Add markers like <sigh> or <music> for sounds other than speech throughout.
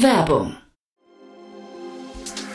Werbung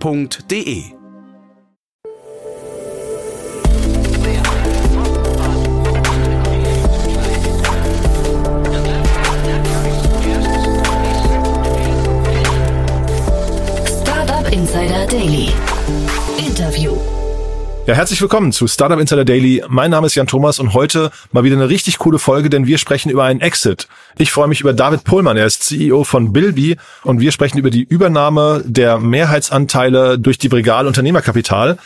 f.de. Insider Daily. Ja, herzlich willkommen zu Startup Insider Daily. Mein Name ist Jan Thomas und heute mal wieder eine richtig coole Folge, denn wir sprechen über einen Exit. Ich freue mich über David Pohlmann, er ist CEO von Bilby und wir sprechen über die Übernahme der Mehrheitsanteile durch die Brigal Unternehmerkapital.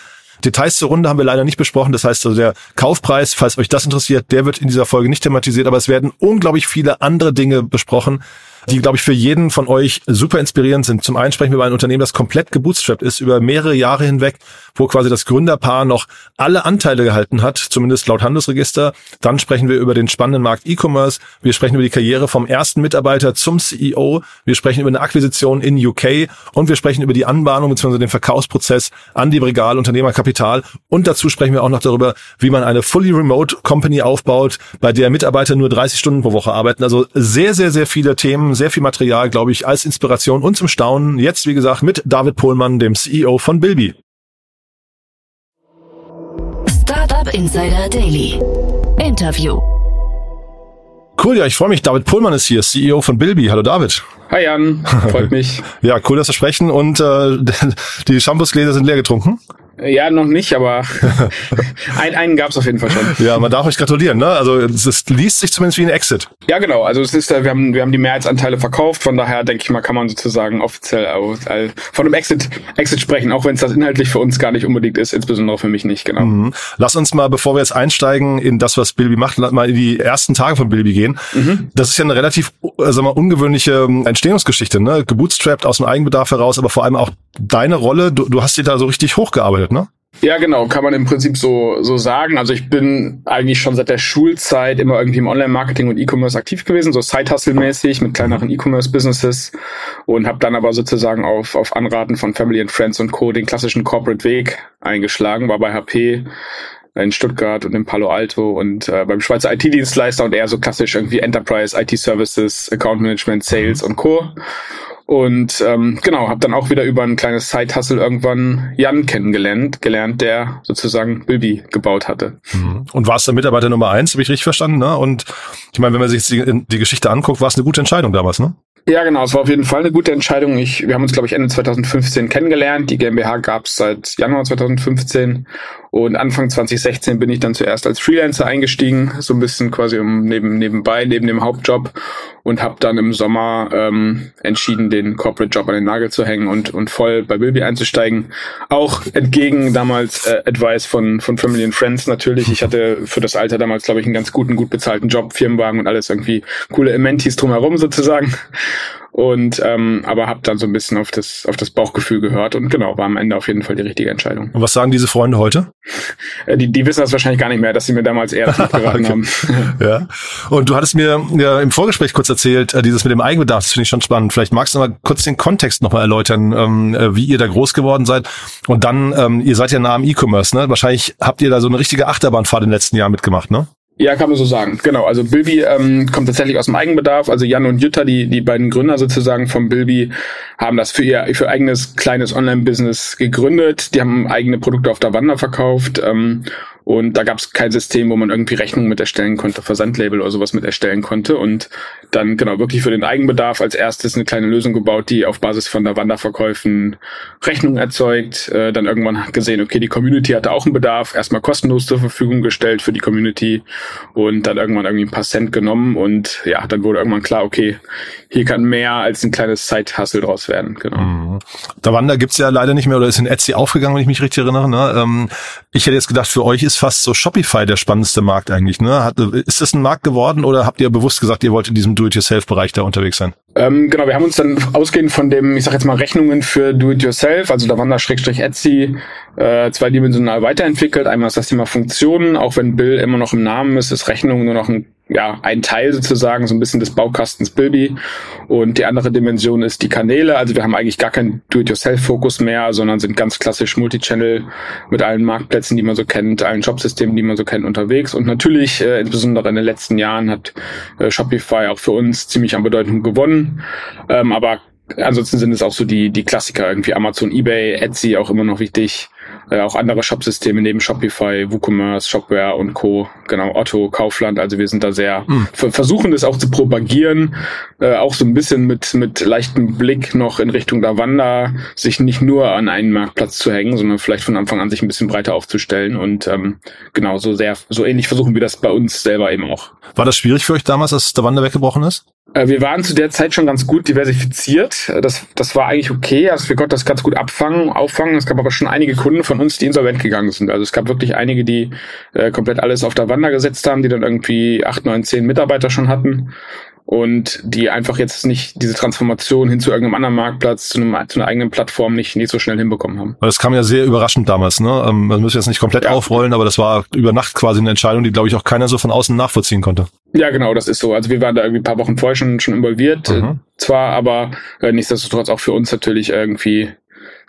Details zur Runde haben wir leider nicht besprochen. Das heißt, also der Kaufpreis, falls euch das interessiert, der wird in dieser Folge nicht thematisiert, aber es werden unglaublich viele andere Dinge besprochen, die, glaube ich, für jeden von euch super inspirierend sind. Zum einen sprechen wir über ein Unternehmen, das komplett gebootstrapped ist, über mehrere Jahre hinweg, wo quasi das Gründerpaar noch alle Anteile gehalten hat, zumindest laut Handelsregister. Dann sprechen wir über den spannenden Markt E-Commerce. Wir sprechen über die Karriere vom ersten Mitarbeiter zum CEO. Wir sprechen über eine Akquisition in UK und wir sprechen über die Anbahnung bzw. den Verkaufsprozess an die Brigal Unternehmerkapital. Und dazu sprechen wir auch noch darüber, wie man eine fully remote Company aufbaut, bei der Mitarbeiter nur 30 Stunden pro Woche arbeiten. Also sehr, sehr, sehr viele Themen, sehr viel Material, glaube ich, als Inspiration und zum Staunen. Jetzt, wie gesagt, mit David Pohlmann, dem CEO von Bilby. Startup Insider Daily. Interview. Cool, ja, ich freue mich. David Pullmann ist hier, CEO von Bilby. Hallo David. Hi Jan, freut mich. <laughs> ja, cool, dass wir sprechen und äh, <laughs> die Shampoosgläser sind leer getrunken. Ja, noch nicht, aber <laughs> ein, einen gab's auf jeden Fall schon. Ja, man darf euch gratulieren, ne? Also es liest sich zumindest wie ein Exit. Ja, genau. Also es ist, wir haben, wir haben die Mehrheitsanteile verkauft, von daher denke ich mal, kann man sozusagen offiziell von einem Exit, Exit sprechen, auch wenn es das inhaltlich für uns gar nicht unbedingt ist, insbesondere für mich nicht, genau. Mhm. Lass uns mal, bevor wir jetzt einsteigen in das, was Bilby macht, mal in die ersten Tage von Bilby gehen. Mhm. Das ist ja eine relativ, äh, sag mal, ungewöhnliche ähm, Entstehungsgeschichte, ne? Gebootstrapped aus dem Eigenbedarf heraus, aber vor allem auch deine Rolle, du, du hast dich da so richtig hochgearbeitet, ne? Ja, genau, kann man im Prinzip so, so sagen. Also ich bin eigentlich schon seit der Schulzeit immer irgendwie im Online-Marketing und E-Commerce aktiv gewesen, so Side-Hustle-mäßig mit kleineren E-Commerce-Businesses und habe dann aber sozusagen auf, auf Anraten von Family and Friends und Co. den klassischen Corporate-Weg eingeschlagen, war bei HP in Stuttgart und in Palo Alto und äh, beim Schweizer IT-Dienstleister und eher so klassisch irgendwie Enterprise, IT-Services, Account Management, Sales und Co. Und ähm, genau, habe dann auch wieder über ein kleines Side-Hustle irgendwann Jan kennengelernt, gelernt, der sozusagen Bilby gebaut hatte. Mhm. Und warst der Mitarbeiter Nummer eins, habe ich richtig verstanden, ne? Und ich meine, wenn man sich die, die Geschichte anguckt, war es eine gute Entscheidung damals, ne? Ja, genau. Es war auf jeden Fall eine gute Entscheidung. Ich, wir haben uns, glaube ich, Ende 2015 kennengelernt. Die GmbH gab es seit Januar 2015 und Anfang 2016 bin ich dann zuerst als Freelancer eingestiegen, so ein bisschen quasi neben, nebenbei, neben dem Hauptjob und habe dann im Sommer ähm, entschieden, den Corporate Job an den Nagel zu hängen und, und voll bei Bilby einzusteigen. Auch entgegen damals äh, Advice von, von Family and Friends natürlich. Ich hatte für das Alter damals, glaube ich, einen ganz guten, gut bezahlten Job, Firmenwagen und alles irgendwie coole Ementis drumherum sozusagen und ähm, aber habe dann so ein bisschen auf das auf das Bauchgefühl gehört und genau war am Ende auf jeden Fall die richtige Entscheidung. Und was sagen diese Freunde heute? Äh, die, die wissen das wahrscheinlich gar nicht mehr, dass sie mir damals eher <laughs> geraten haben. <laughs> ja. Und du hattest mir ja im Vorgespräch kurz erzählt, äh, dieses mit dem Eigenbedarf, das finde ich schon spannend. Vielleicht magst du mal kurz den Kontext nochmal erläutern, ähm, äh, wie ihr da groß geworden seid. Und dann, ähm, ihr seid ja nah am E-Commerce, ne? Wahrscheinlich habt ihr da so eine richtige Achterbahnfahrt in den letzten Jahren mitgemacht, ne? Ja, kann man so sagen. Genau. Also Bilby ähm, kommt tatsächlich aus dem Eigenbedarf. Also Jan und Jutta, die die beiden Gründer sozusagen von Bilby, haben das für ihr für eigenes kleines Online-Business gegründet. Die haben eigene Produkte auf der Wander verkauft ähm, und da gab es kein System, wo man irgendwie Rechnungen mit erstellen konnte, Versandlabel oder sowas mit erstellen konnte. Und dann genau wirklich für den Eigenbedarf als erstes eine kleine Lösung gebaut, die auf Basis von der Wanderverkäufen Rechnungen erzeugt. Äh, dann irgendwann gesehen, okay, die Community hatte auch einen Bedarf, erstmal kostenlos zur Verfügung gestellt für die Community und dann irgendwann irgendwie ein paar Cent genommen. Und ja, dann wurde irgendwann klar, okay, hier kann mehr als ein kleines Side-Hustle draus werden. Genau. Mhm. Der Wander gibt's ja leider nicht mehr oder ist in Etsy aufgegangen, wenn ich mich richtig erinnere. Ne? Ähm, ich hätte jetzt gedacht, für euch ist fast so Shopify der spannendste Markt eigentlich. Ne? Hat, ist das ein Markt geworden oder habt ihr bewusst gesagt, ihr wollt in diesem Do-it-yourself-Bereich da unterwegs sein? Ähm, genau, wir haben uns dann ausgehend von dem, ich sag jetzt mal, Rechnungen für Do-it-yourself, also da waren da Etsy, äh, zweidimensional weiterentwickelt. Einmal ist das Thema Funktionen, auch wenn Bill immer noch im Namen ist, ist Rechnung nur noch ein ja, ein Teil sozusagen, so ein bisschen des Baukastens Bilby. Und die andere Dimension ist die Kanäle. Also wir haben eigentlich gar keinen Do-it-yourself-Fokus mehr, sondern sind ganz klassisch Multichannel mit allen Marktplätzen, die man so kennt, allen Shopsystemen, die man so kennt, unterwegs. Und natürlich, äh, insbesondere in den letzten Jahren, hat äh, Shopify auch für uns ziemlich an Bedeutung gewonnen. Ähm, aber ansonsten sind es auch so die, die Klassiker, irgendwie Amazon, Ebay, Etsy auch immer noch wichtig äh, auch andere Shopsysteme neben Shopify, WooCommerce, Shopware und Co. Genau, Otto, Kaufland. Also wir sind da sehr, mhm. versuchen das auch zu propagieren, äh, auch so ein bisschen mit, mit leichtem Blick noch in Richtung Davanda, sich nicht nur an einen Marktplatz zu hängen, sondern vielleicht von Anfang an sich ein bisschen breiter aufzustellen und ähm, genau, so sehr, so ähnlich versuchen wir das bei uns selber eben auch. War das schwierig für euch damals, dass Davanda weggebrochen ist? Äh, wir waren zu der Zeit schon ganz gut diversifiziert. Das, das war eigentlich okay. Also wir konnten das ganz gut abfangen, auffangen. Es gab aber schon einige Kunden von uns, die insolvent gegangen sind. Also es gab wirklich einige, die äh, komplett alles auf der Wander gesetzt haben, die dann irgendwie acht, neun, zehn Mitarbeiter schon hatten und die einfach jetzt nicht diese Transformation hin zu irgendeinem anderen Marktplatz, zu, einem, zu einer eigenen Plattform nicht, nicht so schnell hinbekommen haben. Das kam ja sehr überraschend damals, ne? Ähm, man muss jetzt nicht komplett ja. aufrollen, aber das war über Nacht quasi eine Entscheidung, die, glaube ich, auch keiner so von außen nachvollziehen konnte. Ja, genau, das ist so. Also wir waren da irgendwie ein paar Wochen vorher schon, schon involviert, mhm. zwar, aber äh, nichtsdestotrotz auch für uns natürlich irgendwie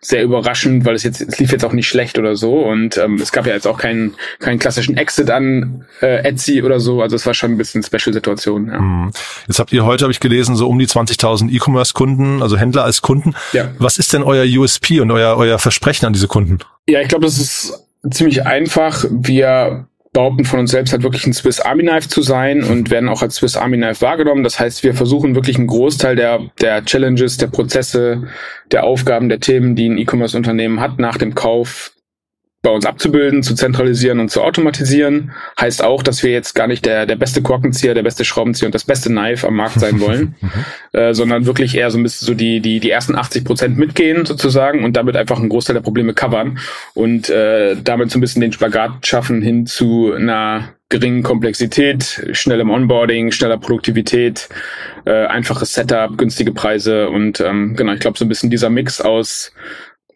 sehr überraschend, weil es jetzt es lief jetzt auch nicht schlecht oder so und ähm, es gab ja jetzt auch keinen keinen klassischen Exit an äh, Etsy oder so, also es war schon ein bisschen Special-Situation. Ja. Mhm. Jetzt habt ihr heute, habe ich gelesen, so um die 20.000 E-Commerce-Kunden, also Händler als Kunden. Ja. Was ist denn euer USP und euer euer Versprechen an diese Kunden? Ja, ich glaube, das ist ziemlich einfach. Wir behaupten von uns selbst halt wirklich ein Swiss Army Knife zu sein und werden auch als Swiss Army Knife wahrgenommen. Das heißt, wir versuchen wirklich einen Großteil der, der Challenges, der Prozesse, der Aufgaben, der Themen, die ein E-Commerce-Unternehmen hat, nach dem Kauf bei uns abzubilden, zu zentralisieren und zu automatisieren. Heißt auch, dass wir jetzt gar nicht der, der beste Korkenzieher, der beste Schraubenzieher und das beste Knife am Markt sein wollen, <laughs> mhm. äh, sondern wirklich eher so ein bisschen so die, die, die ersten 80 Prozent mitgehen sozusagen und damit einfach einen Großteil der Probleme covern und äh, damit so ein bisschen den Spagat schaffen hin zu einer geringen Komplexität, schnellem Onboarding, schneller Produktivität, äh, einfaches Setup, günstige Preise und ähm, genau, ich glaube so ein bisschen dieser Mix aus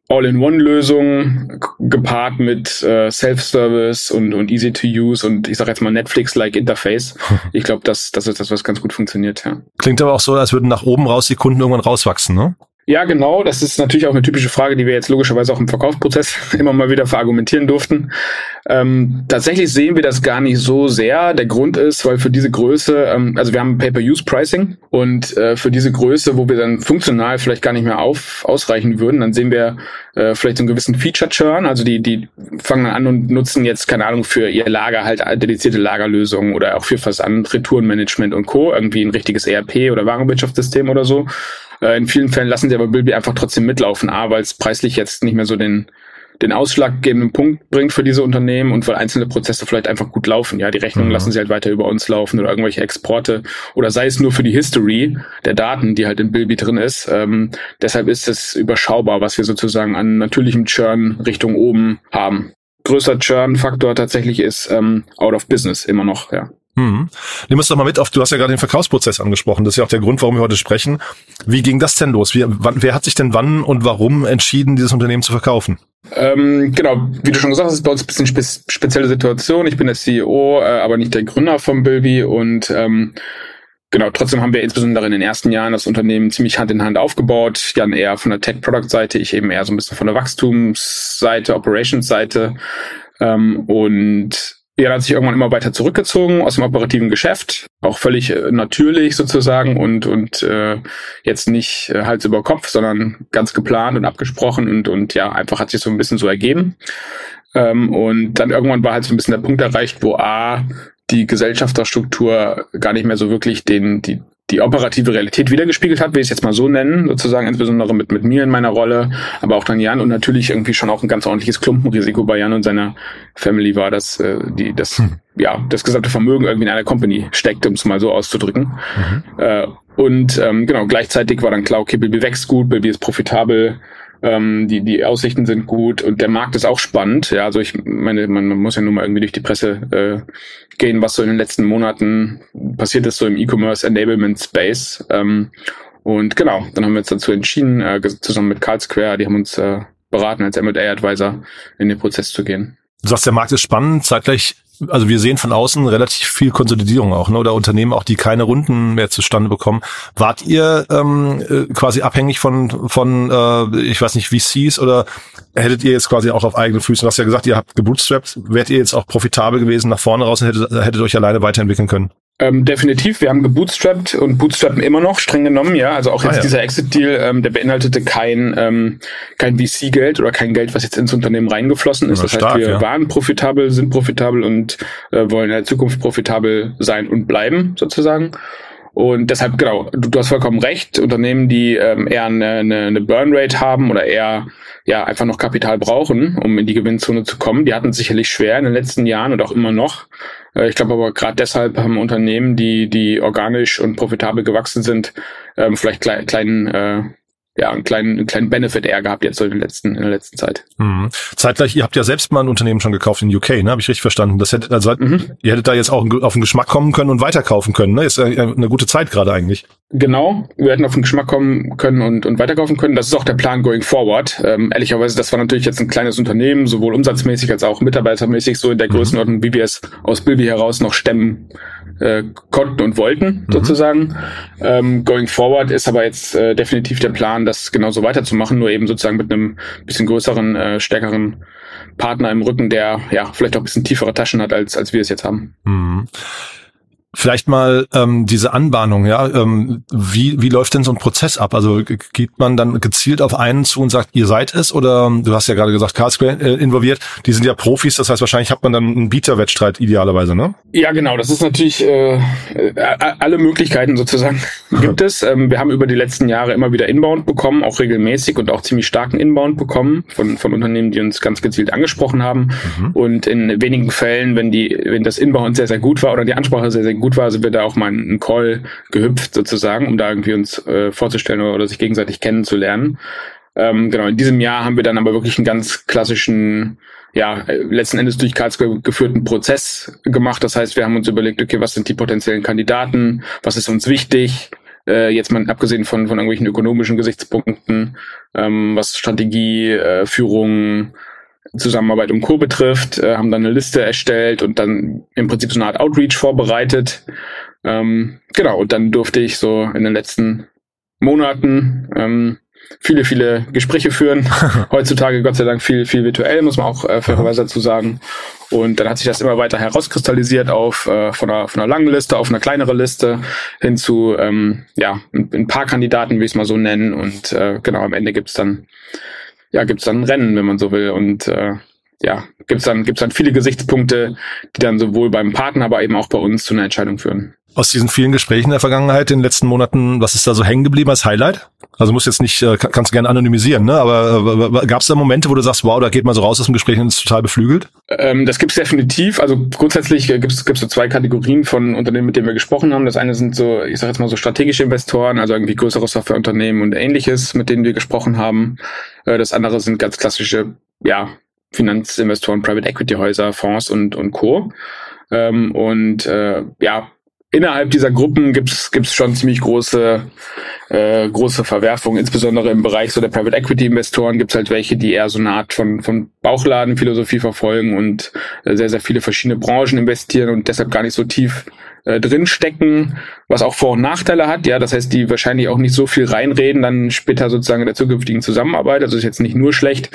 All-in-One-Lösung gepaart mit äh, Self-Service und, und easy to use und ich sage jetzt mal Netflix-like Interface. <laughs> Ich glaube, das, das ist das, was ganz gut funktioniert, ja. Klingt aber auch so, als würden nach oben raus die Kunden irgendwann rauswachsen, ne? Ja, genau. Das ist natürlich auch eine typische Frage, die wir jetzt logischerweise auch im Verkaufsprozess <laughs> immer mal wieder verargumentieren durften. Ähm, tatsächlich sehen wir das gar nicht so sehr. Der Grund ist, weil für diese Größe, ähm, also wir haben Pay-per-Use-Pricing und äh, für diese Größe, wo wir dann funktional vielleicht gar nicht mehr auf, ausreichen würden, dann sehen wir äh, vielleicht so einen gewissen Feature-Churn. Also die, die fangen an und nutzen jetzt, keine Ahnung, für ihr Lager halt dedizierte Lagerlösungen oder auch für Versand, Retourenmanagement und Co. Irgendwie ein richtiges ERP oder Warenwirtschaftssystem oder so. Äh, in vielen Fällen lassen sie aber Bilby einfach trotzdem mitlaufen. A, weil es preislich jetzt nicht mehr so den, den ausschlaggebenden Punkt bringt für diese Unternehmen und weil einzelne Prozesse vielleicht einfach gut laufen. Ja, die Rechnungen mhm. lassen sie halt weiter über uns laufen oder irgendwelche Exporte oder sei es nur für die History der Daten, die halt in Bilby drin ist. Ähm, deshalb ist es überschaubar, was wir sozusagen an natürlichem Churn Richtung oben haben. Größer Churn-Faktor tatsächlich ist ähm, out of business immer noch, ja. Hm. Nimm uns doch mal mit auf, du hast ja gerade den Verkaufsprozess angesprochen. Das ist ja auch der Grund, warum wir heute sprechen. Wie ging das denn los? Wie, wann, wer hat sich denn wann und warum entschieden, dieses Unternehmen zu verkaufen? Ähm, genau, wie du schon gesagt hast, ist bei uns ein bisschen spe spezielle Situation. Ich bin der CEO, äh, aber nicht der Gründer von Bilby und ähm, Genau, trotzdem haben wir insbesondere in den ersten Jahren das Unternehmen ziemlich Hand in Hand aufgebaut. Jan eher von der Tech-Product-Seite, ich eben eher so ein bisschen von der Wachstumsseite, Operations-Seite. Ähm, und er hat sich irgendwann immer weiter zurückgezogen aus dem operativen Geschäft, auch völlig äh, natürlich sozusagen und und äh, jetzt nicht äh, Hals über Kopf, sondern ganz geplant und abgesprochen und und ja einfach hat sich so ein bisschen so ergeben. Ähm, und dann irgendwann war halt so ein bisschen der Punkt erreicht, wo a die Gesellschafterstruktur gar nicht mehr so wirklich den die die operative Realität wiedergespiegelt hat, will ich es jetzt mal so nennen, sozusagen insbesondere mit, mit mir in meiner Rolle, aber auch dann Jan und natürlich irgendwie schon auch ein ganz ordentliches Klumpenrisiko bei Jan und seiner Family war, dass äh, die das hm. ja das gesamte Vermögen irgendwie in einer Company steckt, um es mal so auszudrücken. Mhm. Äh, und ähm, genau gleichzeitig war dann klar, okay, Bilby wächst gut, Bilby ist profitabel, ähm, die, die Aussichten sind gut und der Markt ist auch spannend. Ja, also ich meine, man, muss ja nur mal irgendwie durch die Presse äh, gehen, was so in den letzten Monaten passiert ist, so im E-Commerce Enablement Space. Ähm, Und genau, dann haben wir uns dazu entschieden, äh, zusammen mit Carl Square, die haben uns äh, beraten, als M&A-Advisor in den Prozess zu gehen. Du sagst, der Markt ist spannend, zeitgleich also wir sehen von außen relativ viel Konsolidierung auch, ne? oder Unternehmen auch, die keine Runden mehr zustande bekommen. Wart ihr ähm, äh, quasi abhängig von, von äh, ich weiß nicht, VCs oder hättet ihr jetzt quasi auch auf eigenen Füßen, du hast ja gesagt, ihr habt gebootstrapped, wärt ihr jetzt auch profitabel gewesen nach vorne raus und hättet, hättet euch alleine weiterentwickeln können? Ähm, definitiv, wir haben gebootstrapped und bootstrappen immer noch, streng genommen, ja. Also auch jetzt ah, ja. dieser Exit-Deal, ähm, der beinhaltete kein, ähm, kein VC-Geld oder kein Geld, was jetzt ins Unternehmen reingeflossen ist. das heißt, wir ja. waren profitabel, sind profitabel und äh, wollen in der Zukunft profitabel sein und bleiben, sozusagen. Und deshalb, genau, du, du hast vollkommen recht, Unternehmen, die ähm, eher eine, eine, eine Burn-Rate haben oder eher ja einfach noch Kapital brauchen, um in die Gewinnzone zu kommen, die hatten es sicherlich schwer in den letzten Jahren und auch immer noch. Äh, ich glaube aber gerade deshalb haben Unternehmen, die, die organisch und profitabel gewachsen sind, ähm, vielleicht kleinen, kleinen äh, ja, einen kleinen, einen kleinen Benefit eher gehabt jetzt so in der letzten, in der letzten Zeit. Mhm. Zeitgleich, ihr habt ja selbst mal ein Unternehmen schon gekauft in UK, ne? Habe ich richtig verstanden? Das hättet, also mhm. ihr hättet da jetzt auch auf den Geschmack kommen können und weiterkaufen können, ne? Ist ja eine gute Zeit gerade eigentlich. Genau, wir hätten auf den Geschmack kommen können und, und weiterkaufen können. Das ist auch der Plan going forward. Ähm, ehrlicherweise, das war natürlich jetzt ein kleines Unternehmen, sowohl umsatzmäßig als auch mitarbeitermäßig, so in der mhm. Größenordnung, wie wir es aus Bilby heraus noch stemmen äh, konnten und wollten, mhm. sozusagen. Ähm, going forward ist aber jetzt äh, definitiv der Plan, das genauso weiterzumachen, nur eben sozusagen mit einem bisschen größeren, äh, stärkeren Partner im Rücken, der ja vielleicht auch ein bisschen tiefere Taschen hat, als, als wir es jetzt haben. Mhm. Vielleicht mal ähm, diese Anbahnung, ja. Ähm, wie, wie läuft denn so ein Prozess ab? Also geht man dann gezielt auf einen zu und sagt, ihr seid es? Oder du hast ja gerade gesagt, Carlsquare äh, involviert, die sind ja Profis, das heißt wahrscheinlich hat man dann einen Bieterwettstreit idealerweise, ne? Ja, genau. Das ist natürlich äh, alle Möglichkeiten sozusagen <laughs> gibt es. Ähm, wir haben über die letzten Jahre immer wieder Inbound bekommen, auch regelmäßig und auch ziemlich starken Inbound bekommen von, von Unternehmen, die uns ganz gezielt angesprochen haben. Mhm. Und in wenigen Fällen, wenn die, wenn das Inbound sehr, sehr gut war oder die Ansprache sehr, sehr gut gut war, sind wir da auch mal einen Call gehüpft sozusagen, um da irgendwie uns äh, vorzustellen oder, oder sich gegenseitig kennenzulernen. Ähm, genau, in diesem Jahr haben wir dann aber wirklich einen ganz klassischen, ja, letzten Endes durch Karlsruhe geführten Prozess gemacht. Das heißt, wir haben uns überlegt, okay, was sind die potenziellen Kandidaten, was ist uns wichtig, äh, jetzt mal abgesehen von, von irgendwelchen ökonomischen Gesichtspunkten, ähm, was Strategie, äh, Führung, Zusammenarbeit und Co. betrifft, äh, haben dann eine Liste erstellt und dann im Prinzip so eine Art Outreach vorbereitet. Ähm, genau, und dann durfte ich so in den letzten Monaten ähm, viele, viele Gespräche führen. <laughs> Heutzutage Gott sei Dank viel, viel virtuell, muss man auch äh, fairerweise dazu sagen. Und dann hat sich das immer weiter herauskristallisiert auf äh, von, einer, von einer langen Liste auf eine kleinere Liste hin zu ähm, ja, ein, ein paar Kandidaten, wie ich es mal so nennen. Und äh, genau, am Ende gibt's dann ja, gibt es dann ein Rennen, wenn man so will. Und äh, ja, gibt es dann, gibt's dann viele Gesichtspunkte, die dann sowohl beim Partner, aber eben auch bei uns zu einer Entscheidung führen. Aus diesen vielen Gesprächen in der Vergangenheit, in den letzten Monaten, was ist da so hängen geblieben als Highlight? Also muss jetzt nicht, äh, kannst du gerne anonymisieren, ne? Aber äh, gab es da Momente, wo du sagst, wow, da geht man so raus aus dem Gespräch und ist total beflügelt? Ähm, das gibt's definitiv. Also grundsätzlich äh, gibt's gibt's so zwei Kategorien von Unternehmen, mit denen wir gesprochen haben. Das eine sind so, ich sage jetzt mal so strategische Investoren, also irgendwie größere Softwareunternehmen und ähnliches, mit denen wir gesprochen haben. Das andere sind ganz klassische, ja, Finanzinvestoren, Private Equity Häuser, Fonds und und Co. Ähm, und äh, ja, innerhalb dieser Gruppen gibt's gibt's schon ziemlich große äh, große Verwerfungen, insbesondere im Bereich so der Private Equity Investoren gibt's halt welche, die eher so eine Art von von Bauchladenphilosophie verfolgen und äh, sehr sehr viele verschiedene Branchen investieren und deshalb gar nicht so tief äh, drinstecken, was auch Vor- und Nachteile hat. Ja, das heißt, die wahrscheinlich auch nicht so viel reinreden, dann später sozusagen in der zukünftigen Zusammenarbeit. Also ist jetzt nicht nur schlecht,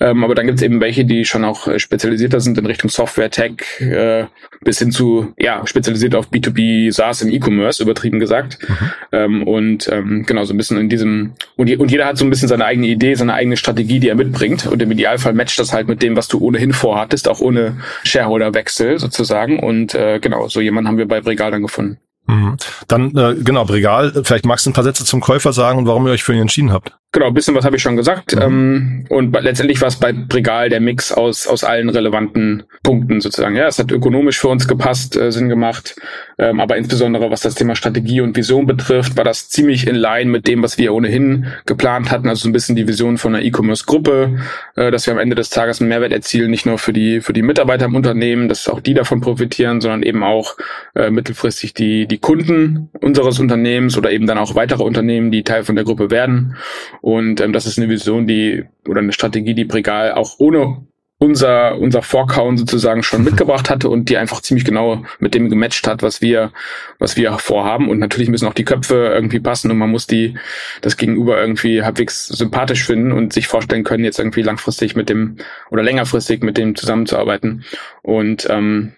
ähm, aber dann gibt es eben welche, die schon auch äh, spezialisierter sind in Richtung Software, Tech, äh, bis hin zu, ja, spezialisiert auf B2B, SaaS im E-Commerce, übertrieben gesagt. Mhm. Ähm, und ähm, genau, so ein bisschen in diesem, und, je, und jeder hat so ein bisschen seine eigene Idee, seine eigene Strategie, die er mitbringt. Und im Idealfall matcht das halt mit dem, was du ohnehin vorhattest, auch ohne Shareholder-Wechsel sozusagen. Und äh, genau, so jemanden haben wir bei Bregal dann gefunden. Mhm. Dann, äh, genau, Bregal, vielleicht magst du ein paar Sätze zum Käufer sagen und warum ihr euch für ihn entschieden habt. Genau, ein bisschen was habe ich schon gesagt. Mhm. Ähm, und letztendlich war es bei Bregal der Mix aus, aus allen relevanten Punkten sozusagen. Ja, es hat ökonomisch für uns gepasst, äh, Sinn gemacht. Ähm, aber insbesondere was das Thema Strategie und Vision betrifft, war das ziemlich in line mit dem, was wir ohnehin geplant hatten. Also so ein bisschen die Vision von einer E-Commerce-Gruppe, äh, dass wir am Ende des Tages einen Mehrwert erzielen, nicht nur für die, für die Mitarbeiter im Unternehmen, dass auch die davon profitieren, sondern eben auch äh, mittelfristig die, die Kunden unseres Unternehmens oder eben dann auch weitere Unternehmen, die Teil von der Gruppe werden. Und ähm, das ist eine Vision, die oder eine Strategie, die Bregal auch ohne unser, unser Vorkauen sozusagen schon mitgebracht hatte und die einfach ziemlich genau mit dem gematcht hat, was wir, was wir vorhaben. Und natürlich müssen auch die Köpfe irgendwie passen und man muss die, das Gegenüber irgendwie halbwegs sympathisch finden und sich vorstellen können, jetzt irgendwie langfristig mit dem oder längerfristig mit dem zusammenzuarbeiten. Und ähm,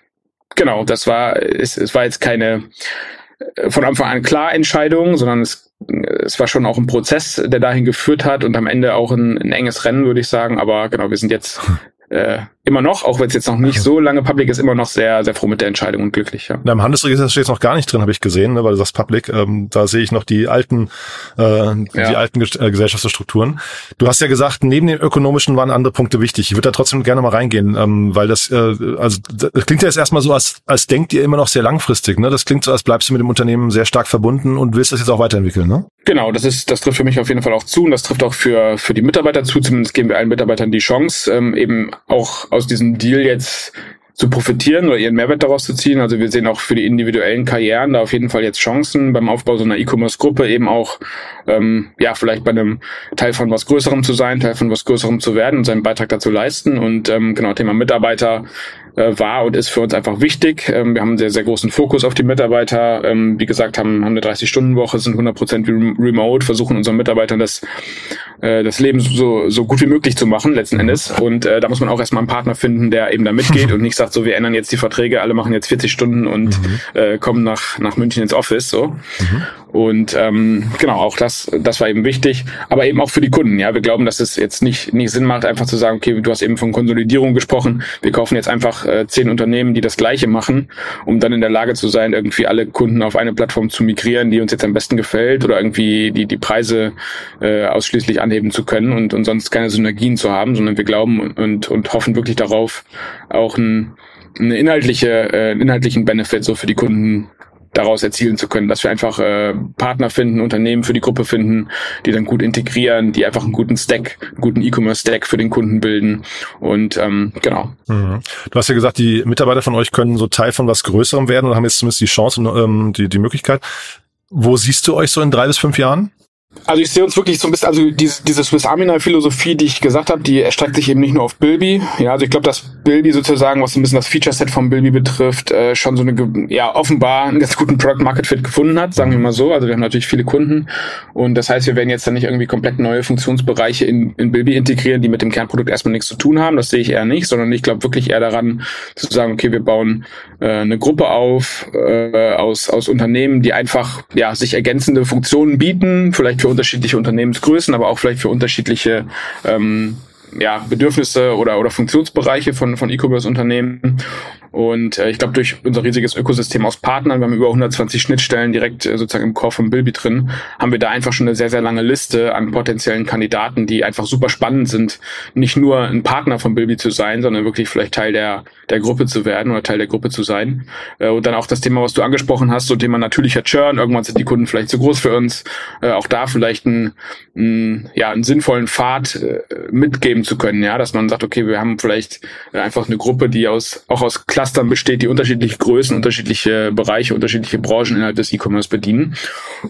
genau, das war, es, es war jetzt keine von Anfang an klar Entscheidung, sondern es es war schon auch ein Prozess, der dahin geführt hat und am Ende auch ein, ein enges Rennen, würde ich sagen. Aber genau, wir sind jetzt <laughs> äh, immer noch, auch wenn es jetzt noch nicht so lange public ist, immer noch sehr, sehr froh mit der Entscheidung und glücklich. Ja. Na, Im Handelsregister steht es noch gar nicht drin, habe ich gesehen, ne, weil du sagst public. Ähm, da sehe ich noch die alten, äh, ja. die alten äh, Gesellschaftsstrukturen. Du hast ja gesagt, neben den ökonomischen waren andere Punkte wichtig. Ich würde da trotzdem gerne mal reingehen, ähm, weil das, äh, also das klingt ja jetzt erstmal so, als, als denkt ihr immer noch sehr langfristig. Ne? Das klingt so, als bleibst du mit dem Unternehmen sehr stark verbunden und willst das jetzt auch weiterentwickeln. Ne? Genau, das ist, das trifft für mich auf jeden Fall auch zu und das trifft auch für für die Mitarbeiter zu. Zumindest geben wir allen Mitarbeitern die Chance, ähm, eben auch aus diesem Deal jetzt zu profitieren oder ihren Mehrwert daraus zu ziehen. Also wir sehen auch für die individuellen Karrieren da auf jeden Fall jetzt Chancen beim Aufbau so einer E-Commerce-Gruppe eben auch ähm, ja vielleicht bei einem Teil von was Größerem zu sein, Teil von was Größerem zu werden und seinen Beitrag dazu leisten. Und ähm, genau Thema Mitarbeiter äh, war und ist für uns einfach wichtig. Ähm, wir haben einen sehr, sehr großen Fokus auf die Mitarbeiter. Ähm, wie gesagt, haben, haben eine 30-Stunden-Woche, sind 100% remote, versuchen unseren Mitarbeitern das, äh, das Leben so, so gut wie möglich zu machen, letzten Endes. Und äh, da muss man auch erstmal einen Partner finden, der eben da mitgeht <laughs> und nicht sagt, so, wir ändern jetzt die Verträge, alle machen jetzt 40 Stunden und mhm. äh, kommen nach, nach München ins Office. so. Mhm. Und ähm, genau, auch das, das war eben wichtig, aber eben auch für die Kunden. Ja, wir glauben, dass es jetzt nicht, nicht Sinn macht, einfach zu sagen, okay, du hast eben von Konsolidierung gesprochen, wir kaufen jetzt einfach äh, zehn Unternehmen, die das Gleiche machen, um dann in der Lage zu sein, irgendwie alle Kunden auf eine Plattform zu migrieren, die uns jetzt am besten gefällt oder irgendwie die die Preise äh, ausschließlich anheben zu können und, und sonst keine Synergien zu haben, sondern wir glauben und und hoffen wirklich darauf, auch ein eine inhaltliche, äh, einen inhaltlichen Benefit so für die Kunden daraus erzielen zu können, dass wir einfach äh, Partner finden, Unternehmen für die Gruppe finden, die dann gut integrieren, die einfach einen guten Stack, einen guten E-Commerce-Stack für den Kunden bilden. Und ähm, genau. Mhm. Du hast ja gesagt, die Mitarbeiter von euch können so Teil von was Größerem werden und haben jetzt zumindest die Chance und ähm, die, die Möglichkeit. Wo siehst du euch so in drei bis fünf Jahren? Also ich sehe uns wirklich so ein bisschen, also diese, diese Swiss Army Philosophie, die ich gesagt habe, die erstreckt sich eben nicht nur auf Bilby. Ja, also ich glaube, dass Bilby sozusagen, was ein bisschen das Feature Set von Bilby betrifft, äh, schon so eine, ja, offenbar einen ganz guten Product Market Fit gefunden hat, sagen wir mal so. Also wir haben natürlich viele Kunden und das heißt, wir werden jetzt dann nicht irgendwie komplett neue Funktionsbereiche in, in Bilby integrieren, die mit dem Kernprodukt erstmal nichts zu tun haben. Das sehe ich eher nicht, sondern ich glaube wirklich eher daran, zu sagen, okay, wir bauen äh, eine Gruppe auf äh, aus, aus Unternehmen, die einfach ja sich ergänzende Funktionen bieten, vielleicht für unterschiedliche Unternehmensgrößen, aber auch vielleicht für unterschiedliche ähm, ja, Bedürfnisse oder, oder Funktionsbereiche von, von E-Commerce-Unternehmen. Und äh, ich glaube, durch unser riesiges Ökosystem aus Partnern, wir haben über 120 Schnittstellen direkt äh, sozusagen im Core von Bilby drin, haben wir da einfach schon eine sehr, sehr lange Liste an potenziellen Kandidaten, die einfach super spannend sind, nicht nur ein Partner von Bilby zu sein, sondern wirklich vielleicht Teil der, der Gruppe zu werden oder Teil der Gruppe zu sein. Äh, und dann auch das Thema, was du angesprochen hast, so Thema natürlicher Churn. Irgendwann sind die Kunden vielleicht zu groß für uns. Äh, auch da vielleicht einen, einen, ja, einen sinnvollen Pfad äh, mitgeben zu können, ja, dass man sagt, okay, wir haben vielleicht äh, einfach eine Gruppe, die aus auch aus Clustern besteht, die unterschiedliche Größen, unterschiedliche Bereiche, unterschiedliche Branchen innerhalb des E-Commerce bedienen.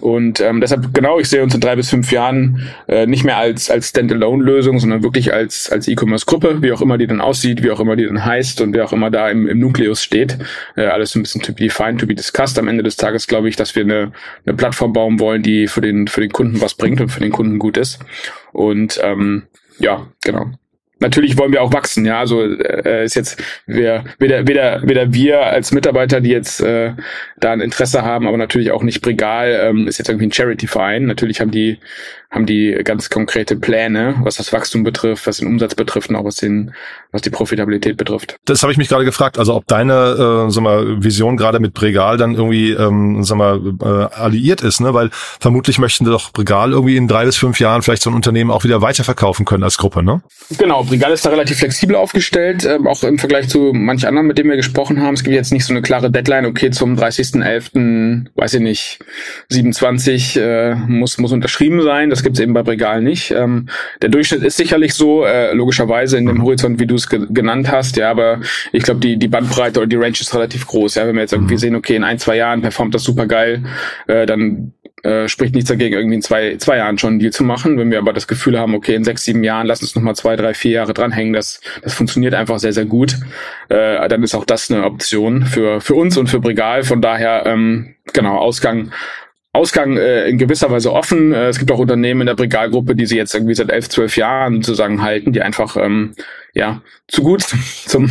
Und ähm, deshalb, genau, ich sehe uns in drei bis fünf Jahren äh, nicht mehr als, als Standalone-Lösung, sondern wirklich als, als E-Commerce-Gruppe, wie auch immer die dann aussieht, wie auch immer die dann heißt und wer auch immer da im, im Nukleus steht. Äh, alles ein bisschen to be defined, to be discussed. Am Ende des Tages glaube ich, dass wir eine, eine Plattform bauen wollen, die für den, für den Kunden was bringt und für den Kunden gut ist. Und ähm, ja, genau natürlich wollen wir auch wachsen, ja. Also äh, ist jetzt wir, weder, weder, weder wir als Mitarbeiter, die jetzt äh, da ein Interesse haben, aber natürlich auch nicht Bregal, ähm, ist jetzt irgendwie ein Charity-Verein. Natürlich haben die haben die ganz konkrete Pläne, was das Wachstum betrifft, was den Umsatz betrifft und auch was den, was die Profitabilität betrifft. Das habe ich mich gerade gefragt. Also ob deine äh, sag mal, Vision gerade mit Bregal dann irgendwie ähm, sag mal, äh, alliiert ist, ne? Weil vermutlich möchten doch Bregal irgendwie in drei bis fünf Jahren vielleicht so ein Unternehmen auch wieder weiterverkaufen können als Gruppe, ne? Genau, Bregal ist da relativ flexibel aufgestellt, äh, auch im Vergleich zu manch anderen, mit denen wir gesprochen haben. Es gibt jetzt nicht so eine klare Deadline, okay, zum 30.11., weiß ich nicht, 27 äh, muss, muss unterschrieben sein. Das gibt es eben bei Bregal nicht. Ähm, der Durchschnitt ist sicherlich so, äh, logischerweise in dem mhm. Horizont, wie du es ge genannt hast, ja, aber ich glaube, die, die Bandbreite oder die Range ist relativ groß. Ja, wenn wir jetzt irgendwie mhm. sehen, okay, in ein, zwei Jahren performt das super geil, äh, dann äh, spricht nichts dagegen, irgendwie in zwei, zwei Jahren schon einen Deal zu machen. Wenn wir aber das Gefühl haben, okay, in sechs, sieben Jahren, lass uns nochmal zwei, drei, vier Jahre dranhängen, das, das funktioniert einfach sehr, sehr gut, äh, dann ist auch das eine Option für, für uns und für Brigal. Von daher, ähm, genau, Ausgang Ausgang äh, in gewisser Weise offen. Äh, es gibt auch Unternehmen in der Brigalgruppe, die sie jetzt irgendwie seit elf, zwölf Jahren sozusagen halten, die einfach ähm, ja zu gut <laughs> zum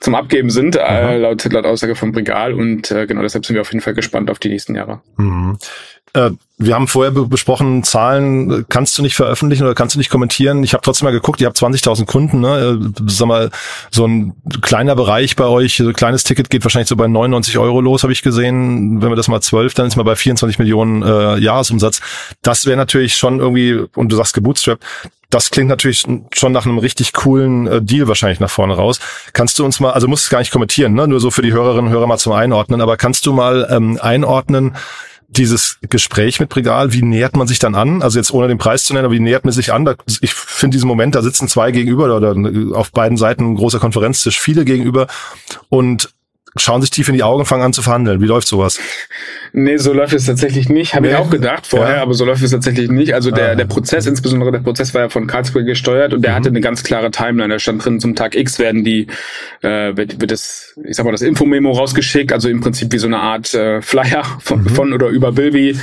zum Abgeben sind, äh, laut, laut Aussage von Brigal. Und äh, genau deshalb sind wir auf jeden Fall gespannt auf die nächsten Jahre. Mhm. Äh, wir haben vorher besprochen, Zahlen kannst du nicht veröffentlichen oder kannst du nicht kommentieren. Ich habe trotzdem mal geguckt, ihr habt 20.000 Kunden. Ne? Äh, sag mal, so ein kleiner Bereich bei euch, so ein kleines Ticket geht wahrscheinlich so bei 99 Euro los, habe ich gesehen. Wenn wir das mal 12, dann ist man bei 24 Millionen äh, Jahresumsatz. Das wäre natürlich schon irgendwie, und du sagst gebootstrapped, das klingt natürlich schon nach einem richtig coolen äh, Deal wahrscheinlich nach vorne raus. Kannst du uns mal, also musst es gar nicht kommentieren, ne? nur so für die Hörerinnen und Hörer mal zum Einordnen, aber kannst du mal ähm, einordnen, dieses Gespräch mit Bregal, wie nähert man sich dann an? Also jetzt ohne den Preis zu nennen, aber wie nähert man sich an? Ich finde diesen Moment, da sitzen zwei gegenüber oder auf beiden Seiten ein großer Konferenztisch, viele gegenüber und schauen sich tief in die Augen und fangen an zu verhandeln. Wie läuft sowas? Nee, so läuft es tatsächlich nicht. Habe nee. ich auch gedacht vorher, ja. aber so läuft es tatsächlich nicht. Also der, ah. der Prozess, insbesondere der Prozess war ja von Karlsruhe gesteuert und der mhm. hatte eine ganz klare Timeline. Da stand drin, zum Tag X werden die, äh, wird, wird das, ich sag mal, das Infomemo rausgeschickt, also im Prinzip wie so eine Art äh, Flyer von, mhm. von oder über Bilby.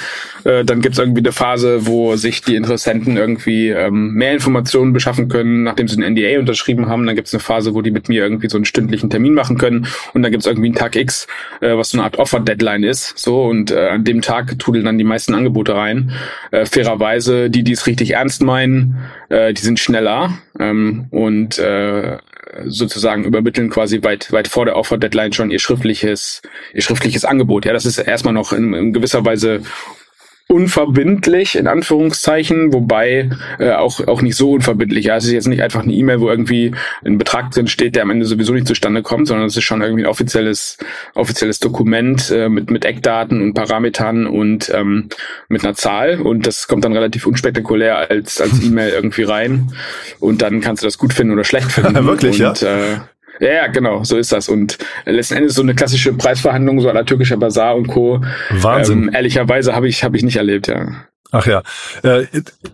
Äh, dann gibt's irgendwie eine Phase, wo sich die Interessenten irgendwie ähm, mehr Informationen beschaffen können, nachdem sie ein NDA unterschrieben haben. Dann gibt's eine Phase, wo die mit mir irgendwie so einen stündlichen Termin machen können und dann gibt's irgendwie einen Tag X, äh, was so eine Art Offer-Deadline ist. So und äh, an dem Tag trudeln dann die meisten Angebote rein. Äh, fairerweise, die, die es richtig ernst meinen, äh, die sind schneller ähm, und äh, sozusagen übermitteln quasi weit weit vor der Offer Deadline schon ihr schriftliches ihr schriftliches Angebot. Ja, das ist erstmal noch in, in gewisser Weise unverbindlich in Anführungszeichen, wobei äh, auch auch nicht so unverbindlich. Ja, es ist jetzt nicht einfach eine E-Mail, wo irgendwie ein Betrag drin steht, der am Ende sowieso nicht zustande kommt, sondern es ist schon irgendwie ein offizielles offizielles Dokument äh, mit mit Eckdaten und Parametern und ähm, mit einer Zahl und das kommt dann relativ unspektakulär als als E-Mail <laughs> irgendwie rein und dann kannst du das gut finden oder schlecht finden. <laughs> Wirklich, und, ja. Äh, ja, ja, genau, so ist das. Und letzten Endes so eine klassische Preisverhandlung, so aller türkischer Bazar und Co. Wahnsinn. Ähm, ehrlicherweise habe ich, hab ich nicht erlebt, ja. Ach ja, äh,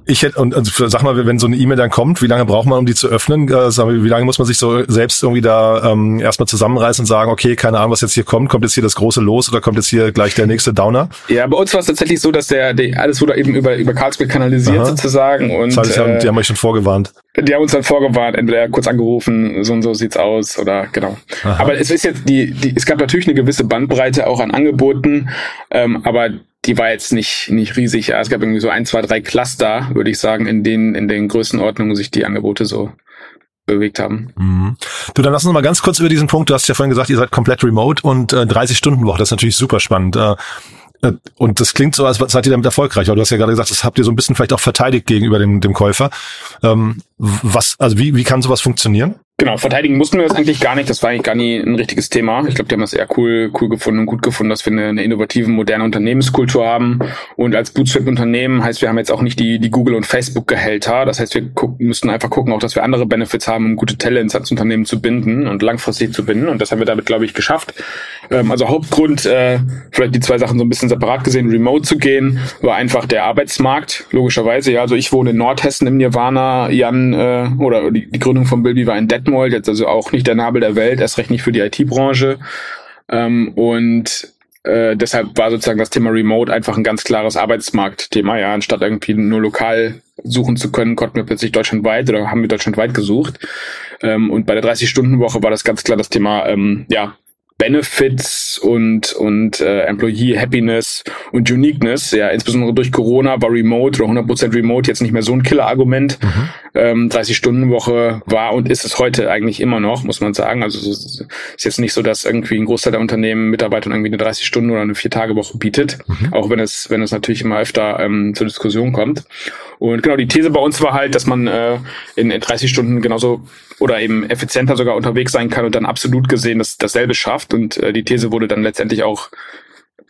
ich hätte und also sag mal, wenn so eine E-Mail dann kommt, wie lange braucht man, um die zu öffnen? Äh, wie lange muss man sich so selbst irgendwie da ähm, erstmal zusammenreißen und sagen, okay, keine Ahnung, was jetzt hier kommt, kommt jetzt hier das große Los oder kommt jetzt hier gleich der nächste Downer? Ja, bei uns war es tatsächlich so, dass der, der alles wurde eben über über Carlsberg kanalisiert Aha. sozusagen und das heißt, die, haben, die haben euch schon vorgewarnt. Die haben uns dann vorgewarnt, entweder kurz angerufen, so und so sieht's aus oder genau. Aha. Aber es ist jetzt die, die, es gab natürlich eine gewisse Bandbreite auch an Angeboten, ähm, aber die war jetzt nicht, nicht riesig. Ja. Es gab irgendwie so ein, zwei, drei Cluster, würde ich sagen, in denen, in den Größenordnungen sich die Angebote so bewegt haben. Mhm. Du, dann lass uns mal ganz kurz über diesen Punkt. Du hast ja vorhin gesagt, ihr seid komplett remote und äh, 30 Stunden Woche. Das ist natürlich super spannend. Äh, und das klingt so, als seid ihr damit erfolgreich. Aber du hast ja gerade gesagt, das habt ihr so ein bisschen vielleicht auch verteidigt gegenüber dem, dem Käufer. Ähm, was, also wie, wie kann sowas funktionieren? Genau, verteidigen mussten wir das eigentlich gar nicht. Das war eigentlich gar nie ein richtiges Thema. Ich glaube, die haben das eher cool, cool gefunden und gut gefunden, dass wir eine, eine innovative, moderne Unternehmenskultur haben. Und als Bootstrap-Unternehmen heißt, wir haben jetzt auch nicht die, die Google- und Facebook-Gehälter. Das heißt, wir gucken, müssten einfach gucken, auch, dass wir andere Benefits haben, um gute Talents als Unternehmen zu binden und langfristig zu binden. Und das haben wir damit, glaube ich, geschafft. Ähm, also Hauptgrund, äh, vielleicht die zwei Sachen so ein bisschen separat gesehen, remote zu gehen, war einfach der Arbeitsmarkt, logischerweise. Ja, also ich wohne in Nordhessen im Nirvana. Jan, äh, oder die, die Gründung von Bilby war in Detmold Detmold, jetzt also auch nicht der Nabel der Welt, erst recht nicht für die IT-Branche. Ähm, und äh, deshalb war sozusagen das Thema Remote einfach ein ganz klares Arbeitsmarktthema. Ja, anstatt irgendwie nur lokal suchen zu können, konnten wir plötzlich deutschlandweit oder haben wir deutschlandweit gesucht. Ähm, und bei der 30-Stunden-Woche war das ganz klar das Thema, ähm, ja, Benefits und und äh, Employee Happiness und Uniqueness. Ja, insbesondere durch Corona war Remote oder 100% Remote jetzt nicht mehr so ein Killer-Argument. Mhm. Ähm, 30 Stunden Woche war und ist es heute eigentlich immer noch, muss man sagen. Also es ist jetzt nicht so, dass irgendwie ein Großteil der Unternehmen Mitarbeitern irgendwie eine 30 Stunden oder eine vier Tage Woche bietet, mhm. auch wenn es wenn es natürlich immer öfter ähm, zur Diskussion kommt. Und genau, die These bei uns war halt, dass man äh, in, in 30 Stunden genauso oder eben effizienter sogar unterwegs sein kann und dann absolut gesehen das, dasselbe schafft. Und äh, die These wurde dann letztendlich auch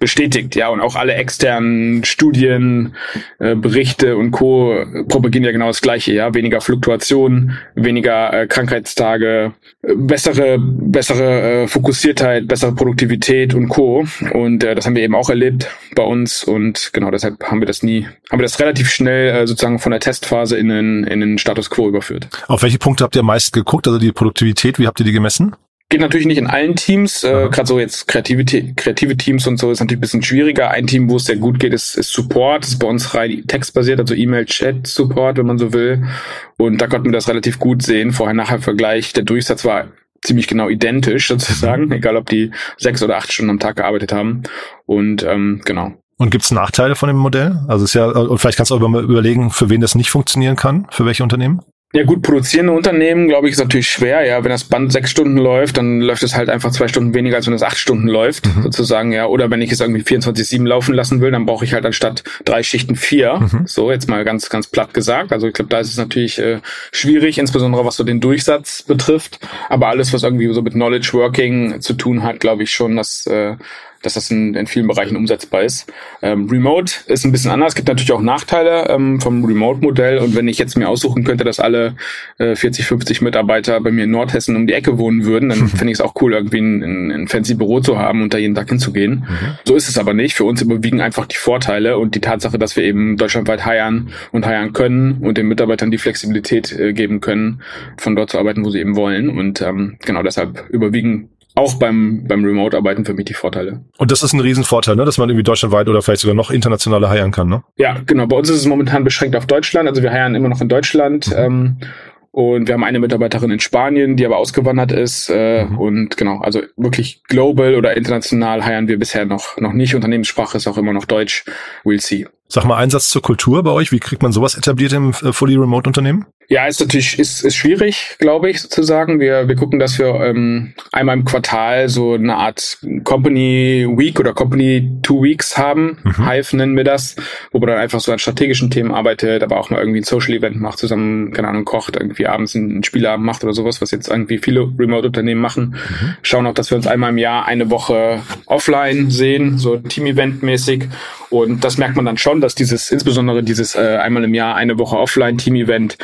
bestätigt, ja, und auch alle externen Studien, äh, Berichte und Co. propagieren ja genau das Gleiche, ja, weniger Fluktuation, weniger äh, Krankheitstage, äh, bessere, bessere äh, Fokussiertheit, bessere Produktivität und Co. Und äh, das haben wir eben auch erlebt bei uns und genau deshalb haben wir das nie, haben wir das relativ schnell äh, sozusagen von der Testphase in den, in den Status Quo überführt. Auf welche Punkte habt ihr am meisten geguckt? Also die Produktivität, wie habt ihr die gemessen? Geht natürlich nicht in allen Teams, äh, gerade so jetzt kreative, kreative Teams und so ist natürlich ein bisschen schwieriger. Ein Team, wo es sehr gut geht, ist, ist Support. Ist bei uns rein textbasiert, also E-Mail-Chat-Support, wenn man so will. Und da konnten wir das relativ gut sehen. Vorher-Nachher-Vergleich. Der Durchsatz war ziemlich genau identisch <laughs> sozusagen, egal ob die sechs oder acht Stunden am Tag gearbeitet haben. Und ähm, genau. Und gibt es Nachteile von dem Modell? Also ist ja, und vielleicht kannst du auch mal überlegen, für wen das nicht funktionieren kann, für welche Unternehmen? Ja gut, produzierende Unternehmen, glaube ich, ist natürlich schwer. Ja, wenn das Band sechs Stunden läuft, dann läuft es halt einfach zwei Stunden weniger, als wenn es acht Stunden läuft, mhm. sozusagen. Ja, oder wenn ich es irgendwie 24/7 laufen lassen will, dann brauche ich halt anstatt drei Schichten vier. Mhm. So jetzt mal ganz ganz platt gesagt. Also ich glaube, da ist es natürlich äh, schwierig, insbesondere was so den Durchsatz betrifft. Aber alles, was irgendwie so mit Knowledge Working zu tun hat, glaube ich schon, dass äh, dass das in, in vielen Bereichen umsetzbar ist. Ähm, Remote ist ein bisschen anders. Es gibt natürlich auch Nachteile ähm, vom Remote-Modell. Und wenn ich jetzt mir aussuchen könnte, dass alle äh, 40, 50 Mitarbeiter bei mir in Nordhessen um die Ecke wohnen würden, dann <laughs> finde ich es auch cool, irgendwie ein, ein, ein fancy Büro zu haben und da jeden Tag hinzugehen. Mhm. So ist es aber nicht. Für uns überwiegen einfach die Vorteile und die Tatsache, dass wir eben deutschlandweit heiern und heiern können und den Mitarbeitern die Flexibilität äh, geben können, von dort zu arbeiten, wo sie eben wollen. Und ähm, genau deshalb überwiegen auch beim, beim Remote-Arbeiten für mich die Vorteile. Und das ist ein Riesenvorteil, ne? dass man irgendwie deutschlandweit oder vielleicht sogar noch internationaler heiern kann, ne? Ja, genau. Bei uns ist es momentan beschränkt auf Deutschland. Also wir heiern immer noch in Deutschland. Mhm. Ähm, und wir haben eine Mitarbeiterin in Spanien, die aber ausgewandert ist. Äh, mhm. Und genau, also wirklich global oder international heiern wir bisher noch, noch nicht. Unternehmenssprache ist auch immer noch Deutsch. We'll see. Sag mal, Einsatz zur Kultur bei euch. Wie kriegt man sowas etabliert im äh, Fully Remote Unternehmen? Ja, ist natürlich ist, ist schwierig, glaube ich, sozusagen. Wir, wir gucken, dass wir ähm, einmal im Quartal so eine Art Company Week oder Company Two Weeks haben. Mhm. Hive nennen wir das, wo man dann einfach so an strategischen Themen arbeitet, aber auch mal irgendwie ein Social Event macht, zusammen, keine Ahnung, kocht, irgendwie abends einen Spielabend macht oder sowas, was jetzt irgendwie viele Remote-Unternehmen machen. Mhm. Schauen auch, dass wir uns einmal im Jahr eine Woche offline sehen, so Team-Event mäßig. Und das merkt man dann schon, dass dieses, insbesondere dieses äh, einmal im Jahr eine Woche Offline-Team-Event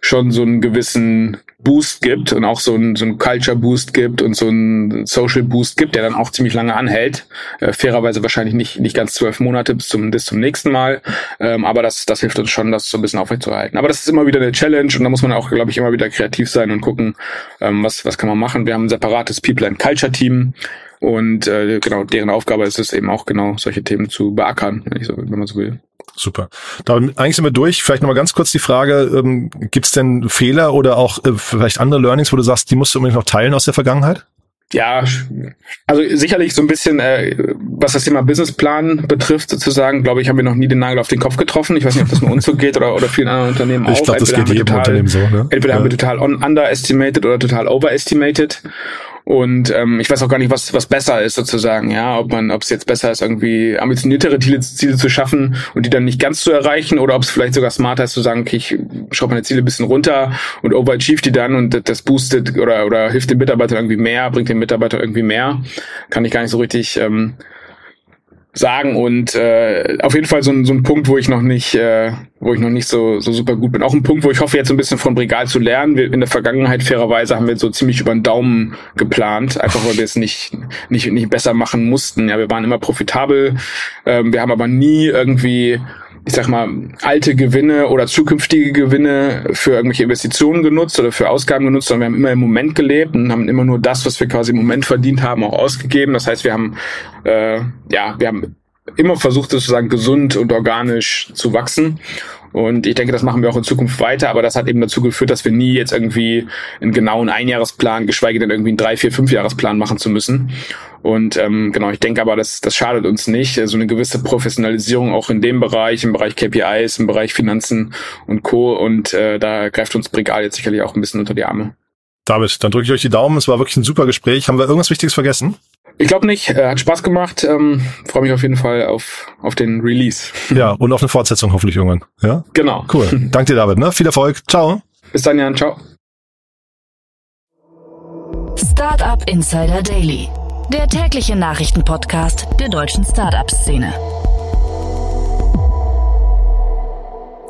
schon so einen gewissen Boost gibt und auch so einen, so einen Culture Boost gibt und so einen Social Boost gibt, der dann auch ziemlich lange anhält. Äh, fairerweise wahrscheinlich nicht, nicht ganz zwölf Monate bis zum, bis zum nächsten Mal. Ähm, aber das, das hilft uns schon, das so ein bisschen aufrechtzuerhalten. Aber das ist immer wieder eine Challenge und da muss man auch, glaube ich, immer wieder kreativ sein und gucken, ähm, was, was kann man machen. Wir haben ein separates People and Culture Team. Und äh, genau, deren Aufgabe ist es eben auch genau, solche Themen zu beackern, wenn, ich so, wenn man so will. Super. Dann eigentlich sind wir durch. Vielleicht nochmal ganz kurz die Frage, ähm, gibt es denn Fehler oder auch äh, vielleicht andere Learnings, wo du sagst, die musst du unbedingt noch teilen aus der Vergangenheit? Ja, also sicherlich so ein bisschen, äh, was das Thema Businessplan betrifft, sozusagen, glaube ich, haben wir noch nie den Nagel auf den Kopf getroffen. Ich weiß nicht, ob das nur uns so geht oder, oder vielen anderen Unternehmen auch. Ich glaube, das geht jedem total, Unternehmen so. Ne? Entweder ja. haben wir total underestimated oder total overestimated. Und ähm, ich weiß auch gar nicht, was was besser ist sozusagen, ja, ob man, ob es jetzt besser ist, irgendwie ambitioniertere Ziele, Ziele zu schaffen und die dann nicht ganz zu erreichen, oder ob es vielleicht sogar smarter ist zu sagen, okay, ich schraube meine Ziele ein bisschen runter und overachieve die dann und das boostet oder oder hilft dem Mitarbeiter irgendwie mehr, bringt dem Mitarbeiter irgendwie mehr. Kann ich gar nicht so richtig ähm, sagen und äh, auf jeden Fall so ein, so ein Punkt, wo ich noch nicht, äh, wo ich noch nicht so, so super gut bin. Auch ein Punkt, wo ich hoffe, jetzt ein bisschen von Brigal zu lernen. Wir, in der Vergangenheit fairerweise haben wir so ziemlich über den Daumen geplant, einfach weil wir es nicht, nicht, nicht besser machen mussten. Ja, wir waren immer profitabel, ähm, wir haben aber nie irgendwie ich sag mal, alte Gewinne oder zukünftige Gewinne für irgendwelche Investitionen genutzt oder für Ausgaben genutzt, sondern wir haben immer im Moment gelebt und haben immer nur das, was wir quasi im Moment verdient haben, auch ausgegeben. Das heißt, wir haben, äh, ja, wir haben immer versucht, sozusagen gesund und organisch zu wachsen. Und ich denke, das machen wir auch in Zukunft weiter, aber das hat eben dazu geführt, dass wir nie jetzt irgendwie einen genauen Einjahresplan, geschweige denn irgendwie einen drei, vier, fünf Jahresplan machen zu müssen. Und ähm, genau, ich denke aber, das, das schadet uns nicht. So also eine gewisse Professionalisierung auch in dem Bereich, im Bereich KPIs, im Bereich Finanzen und Co. Und äh, da greift uns Brigal jetzt sicherlich auch ein bisschen unter die Arme. David, dann drücke ich euch die Daumen. Es war wirklich ein super Gespräch. Haben wir irgendwas Wichtiges vergessen? Ich glaube nicht. Äh, hat Spaß gemacht. Ähm, Freue mich auf jeden Fall auf, auf den Release. Ja, und auf eine Fortsetzung hoffentlich irgendwann. Ja? Genau. Cool. <laughs> Danke dir, David. Ne? Viel Erfolg. Ciao. Bis dann, Jan. Ciao. Startup Insider Daily. Der tägliche Nachrichtenpodcast der deutschen Startup-Szene.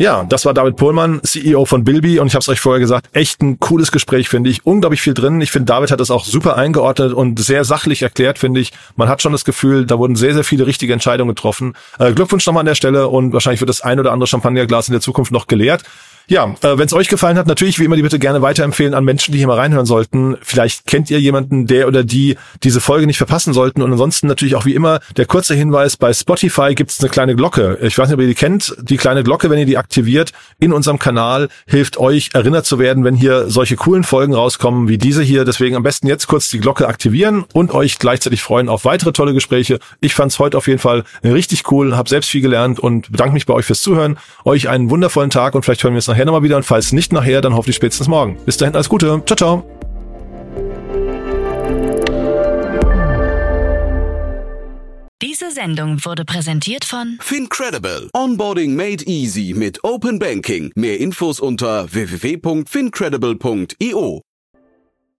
Ja, das war David Pohlmann, CEO von Bilby und ich habe es euch vorher gesagt, echt ein cooles Gespräch, finde ich. Unglaublich viel drin. Ich finde, David hat das auch super eingeordnet und sehr sachlich erklärt, finde ich. Man hat schon das Gefühl, da wurden sehr, sehr viele richtige Entscheidungen getroffen. Äh, Glückwunsch nochmal an der Stelle und wahrscheinlich wird das ein oder andere Champagnerglas in der Zukunft noch geleert. Ja, äh, wenn es euch gefallen hat, natürlich wie immer die bitte gerne weiterempfehlen an Menschen, die hier mal reinhören sollten. Vielleicht kennt ihr jemanden, der oder die diese Folge nicht verpassen sollten. Und ansonsten natürlich auch wie immer der kurze Hinweis, bei Spotify gibt es eine kleine Glocke. Ich weiß nicht, ob ihr die kennt. Die kleine Glocke, wenn ihr die aktiviert in unserem Kanal, hilft euch erinnert zu werden, wenn hier solche coolen Folgen rauskommen wie diese hier. Deswegen am besten jetzt kurz die Glocke aktivieren und euch gleichzeitig freuen auf weitere tolle Gespräche. Ich fand's heute auf jeden Fall richtig cool, habe selbst viel gelernt und bedanke mich bei euch fürs Zuhören. Euch einen wundervollen Tag und vielleicht hören wir uns nachher nochmal wieder und falls nicht nachher, dann hoffentlich spätestens morgen. Bis dahin, alles Gute. Ciao, ciao. Diese Sendung wurde präsentiert von Fincredible. Onboarding made easy mit Open Banking. Mehr Infos unter www.fincredible.io.